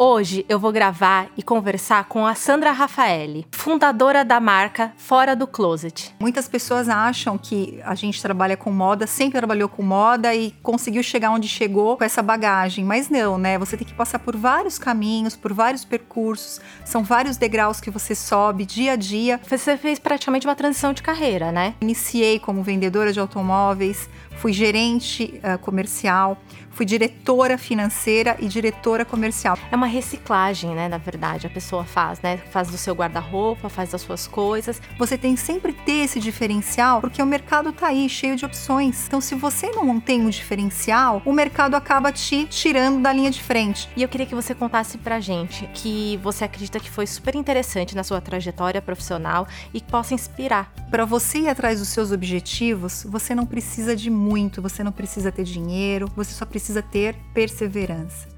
Hoje eu vou gravar e conversar com a Sandra Rafaeli, fundadora da marca Fora do Closet. Muitas pessoas acham que a gente trabalha com moda, sempre trabalhou com moda e conseguiu chegar onde chegou com essa bagagem, mas não, né? Você tem que passar por vários caminhos, por vários percursos, são vários degraus que você sobe dia a dia. Você fez praticamente uma transição de carreira, né? Iniciei como vendedora de automóveis, fui gerente uh, comercial, fui diretora financeira e diretora comercial. É uma reciclagem, né? Na verdade, a pessoa faz, né? Faz do seu guarda-roupa, faz das suas coisas. Você tem sempre ter esse diferencial, porque o mercado tá aí cheio de opções. Então, se você não tem um diferencial, o mercado acaba te tirando da linha de frente. E eu queria que você contasse pra gente que você acredita que foi super interessante na sua trajetória profissional e que possa inspirar. Para você ir atrás dos seus objetivos, você não precisa de muito, você não precisa ter dinheiro, você só precisa ter perseverança.